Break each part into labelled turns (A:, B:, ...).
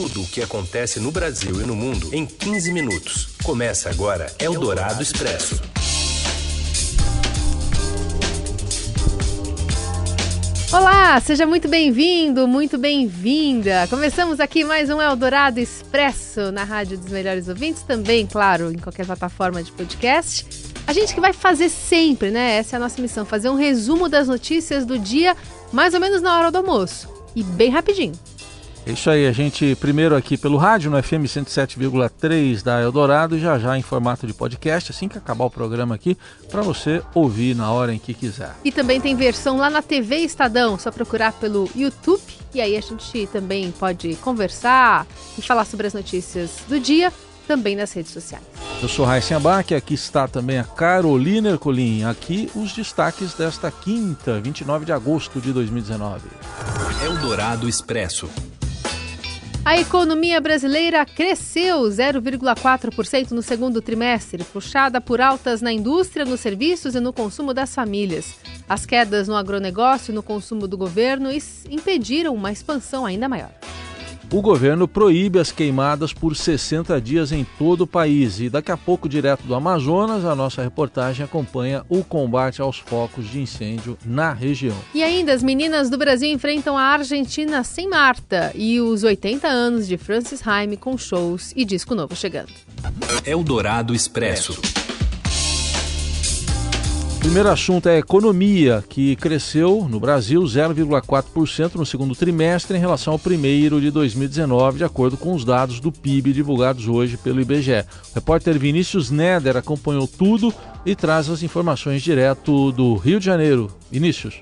A: tudo o que acontece no Brasil e no mundo em 15 minutos. Começa agora Eldorado Expresso.
B: Olá, seja muito bem-vindo, muito bem-vinda. Começamos aqui mais um Eldorado Expresso na Rádio dos Melhores Ouvintes, também, claro, em qualquer plataforma de podcast. A gente que vai fazer sempre, né? Essa é a nossa missão, fazer um resumo das notícias do dia, mais ou menos na hora do almoço. E bem rapidinho.
C: É isso aí, a gente primeiro aqui pelo rádio no FM 107,3 da Eldorado e já já em formato de podcast, assim que acabar o programa aqui, para você ouvir na hora em que quiser.
B: E também tem versão lá na TV Estadão, só procurar pelo YouTube e aí a gente também pode conversar e falar sobre as notícias do dia também nas redes sociais.
C: Eu sou Raíssa Abac, aqui está também a Carolina Ercolim. Aqui os destaques desta quinta, 29 de agosto de 2019.
A: Eldorado Expresso.
B: A economia brasileira cresceu 0,4% no segundo trimestre, puxada por altas na indústria, nos serviços e no consumo das famílias. As quedas no agronegócio e no consumo do governo impediram uma expansão ainda maior
C: o governo proíbe as queimadas por 60 dias em todo o país. E daqui a pouco, direto do Amazonas, a nossa reportagem acompanha o combate aos focos de incêndio na região.
B: E ainda, as meninas do Brasil enfrentam a Argentina sem Marta e os 80 anos de Francis Haime com shows e disco novo chegando.
A: Eldorado Expresso.
C: Primeiro assunto é a economia, que cresceu no Brasil 0,4% no segundo trimestre em relação ao primeiro de 2019, de acordo com os dados do PIB divulgados hoje pelo IBGE. O repórter Vinícius Neder acompanhou tudo e traz as informações direto do Rio de Janeiro. Vinícius.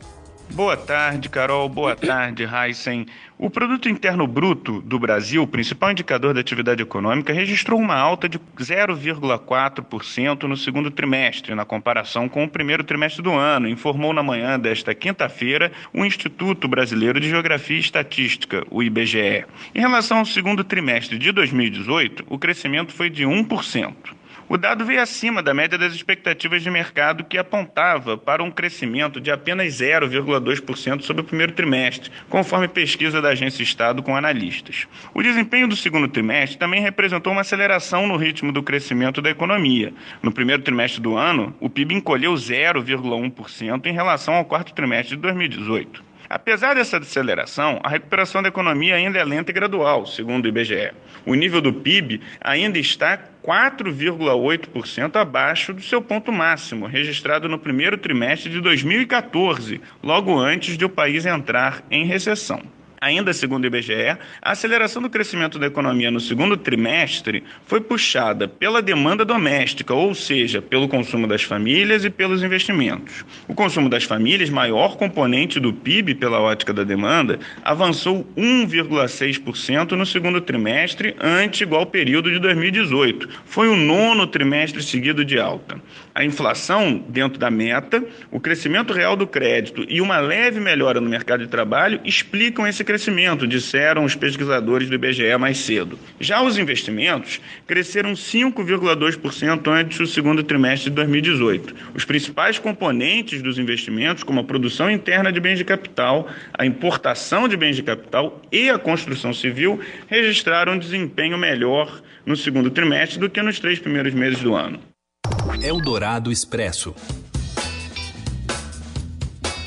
D: Boa tarde, Carol. Boa tarde, Heisen. O Produto Interno Bruto do Brasil, principal indicador da atividade econômica, registrou uma alta de 0,4% no segundo trimestre, na comparação com o primeiro trimestre do ano, informou na manhã desta quinta-feira o Instituto Brasileiro de Geografia e Estatística, o IBGE. Em relação ao segundo trimestre de 2018, o crescimento foi de 1%. O dado veio acima da média das expectativas de mercado, que apontava para um crescimento de apenas 0,2% sobre o primeiro trimestre, conforme pesquisa da Agência Estado com analistas. O desempenho do segundo trimestre também representou uma aceleração no ritmo do crescimento da economia. No primeiro trimestre do ano, o PIB encolheu 0,1% em relação ao quarto trimestre de 2018. Apesar dessa deceleração, a recuperação da economia ainda é lenta e gradual, segundo o IBGE. O nível do PIB ainda está 4,8% abaixo do seu ponto máximo, registrado no primeiro trimestre de 2014, logo antes de o país entrar em recessão. Ainda segundo o IBGE, a aceleração do crescimento da economia no segundo trimestre foi puxada pela demanda doméstica, ou seja, pelo consumo das famílias e pelos investimentos. O consumo das famílias, maior componente do PIB pela ótica da demanda, avançou 1,6% no segundo trimestre, ante igual período de 2018. Foi o nono trimestre seguido de alta. A inflação dentro da meta, o crescimento real do crédito e uma leve melhora no mercado de trabalho explicam esse crescimento, disseram os pesquisadores do IBGE mais cedo. Já os investimentos cresceram 5,2% antes do segundo trimestre de 2018. Os principais componentes dos investimentos, como a produção interna de bens de capital, a importação de bens de capital e a construção civil, registraram um desempenho melhor no segundo trimestre do que nos três primeiros meses do ano.
A: Eldorado Expresso.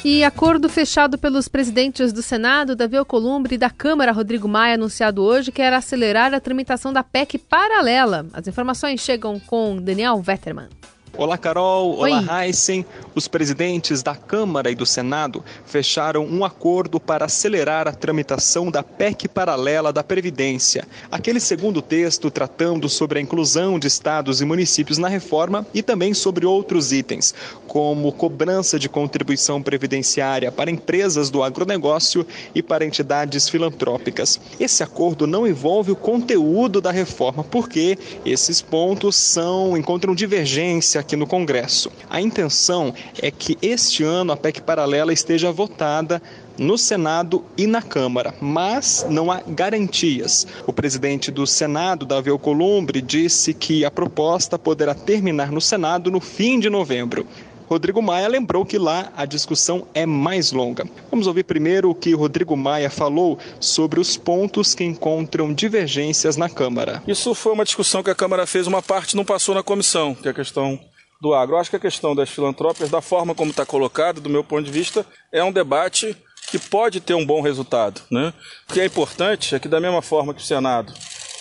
B: E acordo fechado pelos presidentes do Senado, Davi Alcolumbre, e da Câmara, Rodrigo Maia, anunciado hoje, quer acelerar a tramitação da PEC paralela. As informações chegam com Daniel Vetterman.
E: Olá, Carol. Oi. Olá, Heisen. Os presidentes da Câmara e do Senado fecharam um acordo para acelerar a tramitação da PEC paralela da Previdência. Aquele segundo texto tratando sobre a inclusão de estados e municípios na reforma e também sobre outros itens, como cobrança de contribuição previdenciária para empresas do agronegócio e para entidades filantrópicas. Esse acordo não envolve o conteúdo da reforma, porque esses pontos são encontram divergência aqui no Congresso. A intenção é que este ano a PEC paralela esteja votada no Senado e na Câmara, mas não há garantias. O presidente do Senado, Davi Alcolumbre, disse que a proposta poderá terminar no Senado no fim de novembro. Rodrigo Maia lembrou que lá a discussão é mais longa. Vamos ouvir primeiro o que Rodrigo Maia falou sobre os pontos que encontram divergências na Câmara.
F: Isso foi uma discussão que a Câmara fez, uma parte não passou na comissão, que é a questão do agro. Eu acho que a questão das filantrópicas, da forma como está colocada, do meu ponto de vista, é um debate que pode ter um bom resultado. Né? O que é importante é que, da mesma forma que o Senado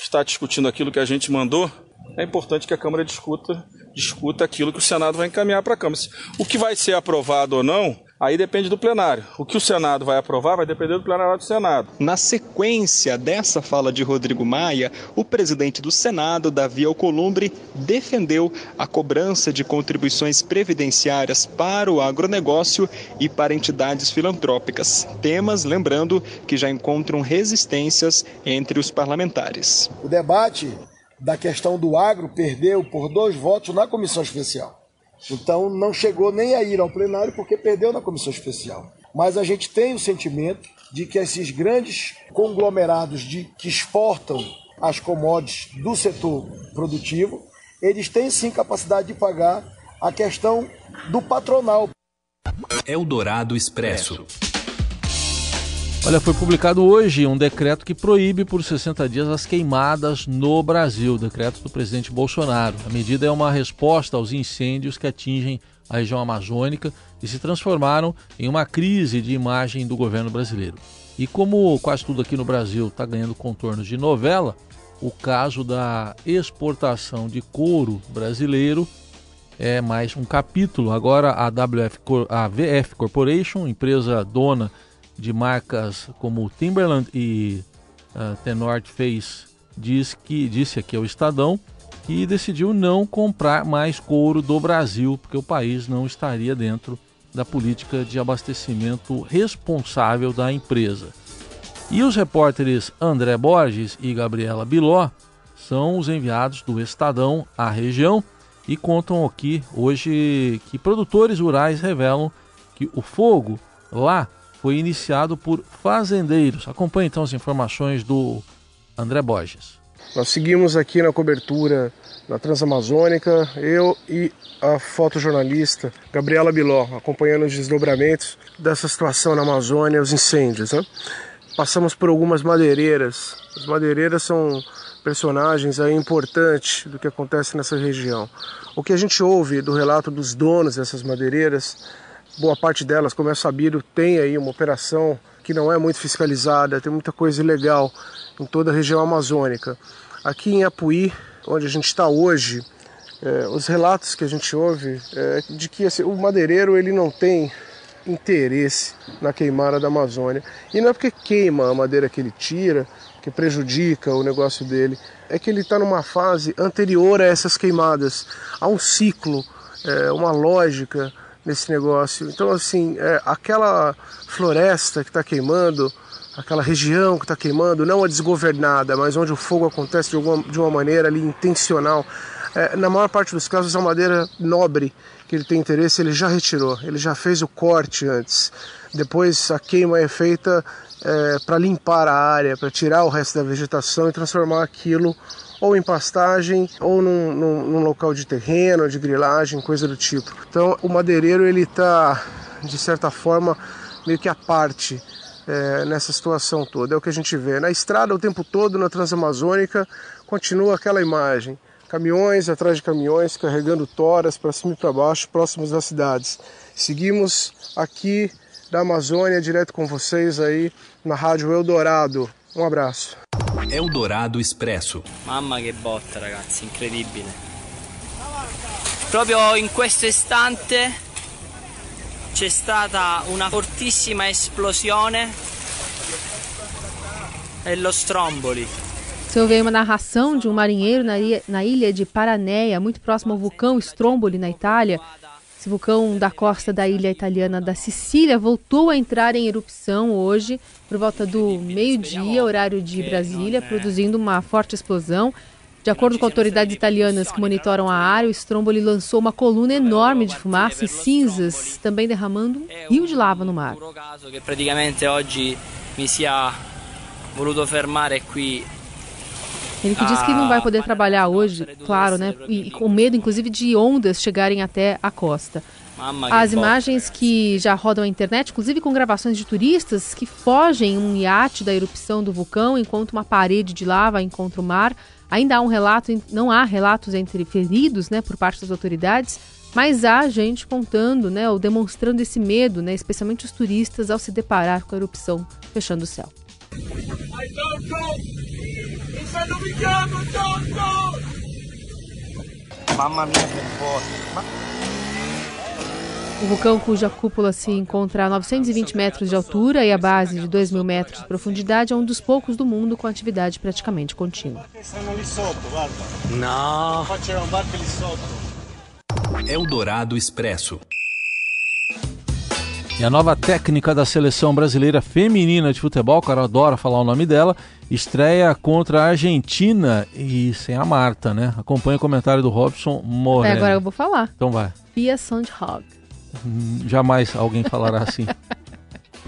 F: está discutindo aquilo que a gente mandou, é importante que a Câmara discuta, discuta aquilo que o Senado vai encaminhar para a Câmara. O que vai ser aprovado ou não Aí depende do plenário. O que o Senado vai aprovar vai depender do plenário do Senado.
E: Na sequência dessa fala de Rodrigo Maia, o presidente do Senado, Davi Alcolumbre, defendeu a cobrança de contribuições previdenciárias para o agronegócio e para entidades filantrópicas. Temas, lembrando, que já encontram resistências entre os parlamentares.
G: O debate da questão do agro perdeu por dois votos na comissão especial. Então não chegou nem a ir ao plenário porque perdeu na comissão especial. Mas a gente tem o sentimento de que esses grandes conglomerados de, que exportam as commodities do setor produtivo, eles têm sim capacidade de pagar a questão do patronal.
A: Eldorado Expresso.
C: Olha, foi publicado hoje um decreto que proíbe por 60 dias as queimadas no Brasil, decreto do presidente Bolsonaro. A medida é uma resposta aos incêndios que atingem a região amazônica e se transformaram em uma crise de imagem do governo brasileiro. E como quase tudo aqui no Brasil está ganhando contornos de novela, o caso da exportação de couro brasileiro é mais um capítulo. Agora a WF, a VF Corporation, empresa dona de marcas como Timberland e uh, The North Face diz que disse aqui ao Estadão que decidiu não comprar mais couro do Brasil porque o país não estaria dentro da política de abastecimento responsável da empresa. E os repórteres André Borges e Gabriela Biló são os enviados do Estadão à região e contam aqui hoje que produtores rurais revelam que o fogo lá foi iniciado por fazendeiros. Acompanhe então as informações do André Borges.
H: Nós seguimos aqui na cobertura na Transamazônica, eu e a fotojornalista Gabriela Biló, acompanhando os desdobramentos dessa situação na Amazônia, os incêndios. Né? Passamos por algumas madeireiras. As madeireiras são personagens aí importantes do que acontece nessa região. O que a gente ouve do relato dos donos dessas madeireiras boa parte delas, como é sabido, tem aí uma operação que não é muito fiscalizada, tem muita coisa ilegal em toda a região amazônica. Aqui em Apuí, onde a gente está hoje, é, os relatos que a gente ouve é de que assim, o madeireiro ele não tem interesse na queimada da Amazônia. E não é porque queima a madeira que ele tira, que prejudica o negócio dele, é que ele está numa fase anterior a essas queimadas. Há um ciclo, é, uma lógica nesse negócio. Então, assim, é, aquela floresta que está queimando, aquela região que está queimando, não a desgovernada, mas onde o fogo acontece de, alguma, de uma maneira ali intencional, é, na maior parte dos casos, a madeira nobre que ele tem interesse, ele já retirou, ele já fez o corte antes. Depois a queima é feita é, para limpar a área, para tirar o resto da vegetação e transformar aquilo ou em pastagem ou num, num, num local de terreno, de grilagem, coisa do tipo. Então o madeireiro ele está de certa forma meio que à parte é, nessa situação toda. É o que a gente vê. Na estrada o tempo todo, na Transamazônica, continua aquela imagem. Caminhões atrás de caminhões carregando toras para cima e para baixo, próximos das cidades. Seguimos aqui da Amazônia, direto com vocês aí na Rádio Eldorado. Um abraço.
A: Eldorado Expresso.
I: Mamma che botta ragazzi, incredibile. Proprio in questo istante c'è stata una fortissima esplosione nello Stromboli.
B: Você ouviu uma narração de um marinheiro na ilha, na ilha de Paranéia, muito próximo ao vulcão Stromboli, na Itália, esse vulcão da costa da ilha italiana da Sicília voltou a entrar em erupção hoje, por volta do meio-dia, horário de Brasília, produzindo uma forte explosão. De acordo com autoridades italianas que monitoram a área, o Stromboli lançou uma coluna enorme de fumaça e cinzas, também derramando um rio de lava no mar.
I: praticamente hoje me sia voluto fermare qui
B: ele que diz que não vai poder trabalhar hoje, claro, né? E, com medo, inclusive, de ondas chegarem até a costa. As imagens que já rodam a internet, inclusive com gravações de turistas que fogem um iate da erupção do vulcão enquanto uma parede de lava encontra o mar. Ainda há um relato, não há relatos entre feridos, né, por parte das autoridades, mas há gente contando, né, ou demonstrando esse medo, né, especialmente os turistas ao se deparar com a erupção fechando o céu. Mamma mia, o vulcão, cuja cúpula se encontra a 920 metros de altura e a base de 2 mil metros de profundidade, é um dos poucos do mundo com atividade praticamente contínua.
A: Não. Eldorado Expresso.
C: E a nova técnica da seleção brasileira feminina de futebol, o cara adora falar o nome dela, estreia contra a Argentina e sem a Marta, né? Acompanha o comentário do Robson Moreno.
B: É, agora eu vou falar.
C: Então vai.
B: Pia Sondhog.
C: Jamais alguém falará assim.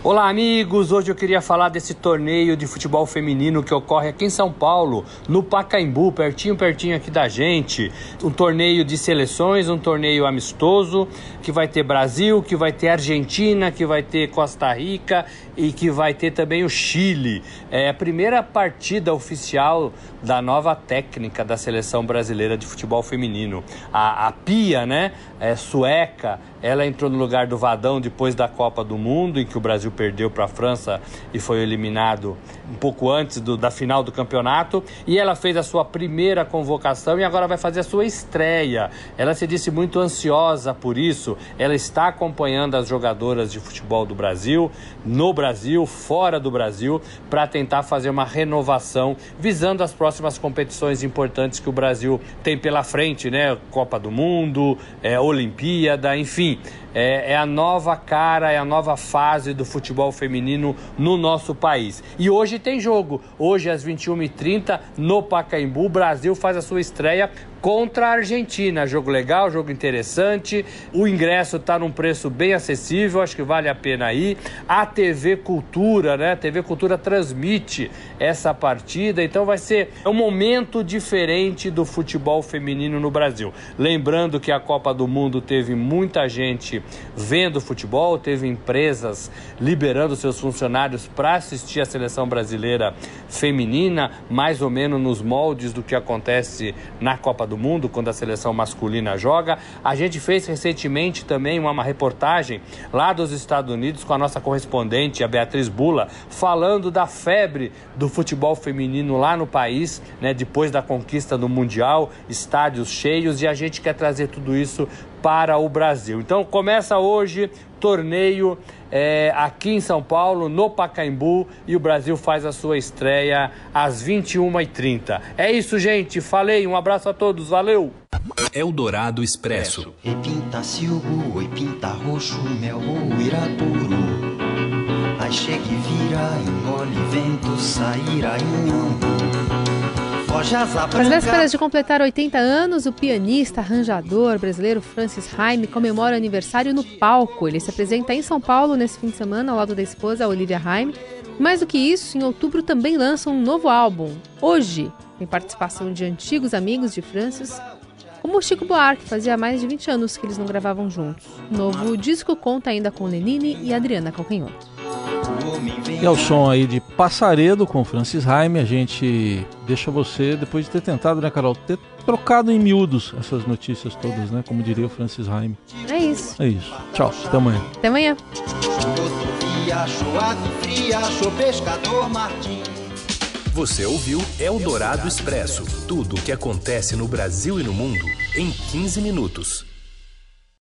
J: Olá, amigos! Hoje eu queria falar desse torneio de futebol feminino que ocorre aqui em São Paulo, no Pacaembu, pertinho, pertinho aqui da gente. Um torneio de seleções, um torneio amistoso, que vai ter Brasil, que vai ter Argentina, que vai ter Costa Rica e que vai ter também o Chile. É a primeira partida oficial da nova técnica da seleção brasileira de futebol feminino. A, a Pia, né, é sueca, ela entrou no lugar do Vadão depois da Copa do Mundo, em que o Brasil perdeu para a França e foi eliminado um pouco antes do, da final do campeonato. E ela fez a sua primeira convocação e agora vai fazer a sua estreia. Ela se disse muito ansiosa por isso. Ela está acompanhando as jogadoras de futebol do Brasil, no Brasil, fora do Brasil, para tentar fazer uma renovação visando as próximas competições importantes que o Brasil tem pela frente, né? Copa do Mundo, é, Olimpíada, enfim é, é, a nova cara, é a nova fase do futebol feminino no nosso país. E hoje tem jogo. Hoje, às 21h30, no Pacaembu, o Brasil faz a sua estreia contra a Argentina. Jogo legal, jogo interessante. O ingresso está num preço bem acessível, acho que vale a pena ir. A TV Cultura, né? A TV Cultura transmite essa partida, então vai ser um momento diferente do futebol feminino no Brasil. Lembrando que a Copa do Mundo teve muita gente vendo futebol, teve empresas liberando seus funcionários para assistir a seleção brasileira feminina, mais ou menos nos moldes do que acontece na Copa do do Mundo, quando a seleção masculina joga. A gente fez recentemente também uma, uma reportagem lá dos Estados Unidos com a nossa correspondente, a Beatriz Bula, falando da febre do futebol feminino lá no país, né, depois da conquista do Mundial, estádios cheios, e a gente quer trazer tudo isso para o Brasil. Então começa hoje torneio é, aqui em São Paulo, no Pacaembu, e o Brasil faz a sua estreia às 21h30. É isso, gente. Falei, um abraço a todos, valeu!
A: Eldorado Expresso.
K: E pinta silbo, e pinta roxo, mel ou. Aí chega e vira, engole vento, sairá em
B: às vésperas de completar 80 anos, o pianista, arranjador brasileiro Francis Haime comemora o aniversário no palco. Ele se apresenta em São Paulo nesse fim de semana ao lado da esposa Olivia Haime. Mais do que isso, em outubro também lança um novo álbum. Hoje, tem participação de antigos amigos de Francis, como o Chico Buarque, fazia mais de 20 anos que eles não gravavam juntos. O novo disco conta ainda com Lenine e Adriana Calcanhoto.
C: E ao som aí de Passaredo com Francis Raime, a gente deixa você, depois de ter tentado, né, Carol, ter trocado em miúdos essas notícias todas, né? Como diria o Francis Raime.
B: É isso.
C: É isso. Tchau, até amanhã.
B: Até amanhã.
A: Você ouviu Eldorado Expresso tudo o que acontece no Brasil e no mundo em 15 minutos.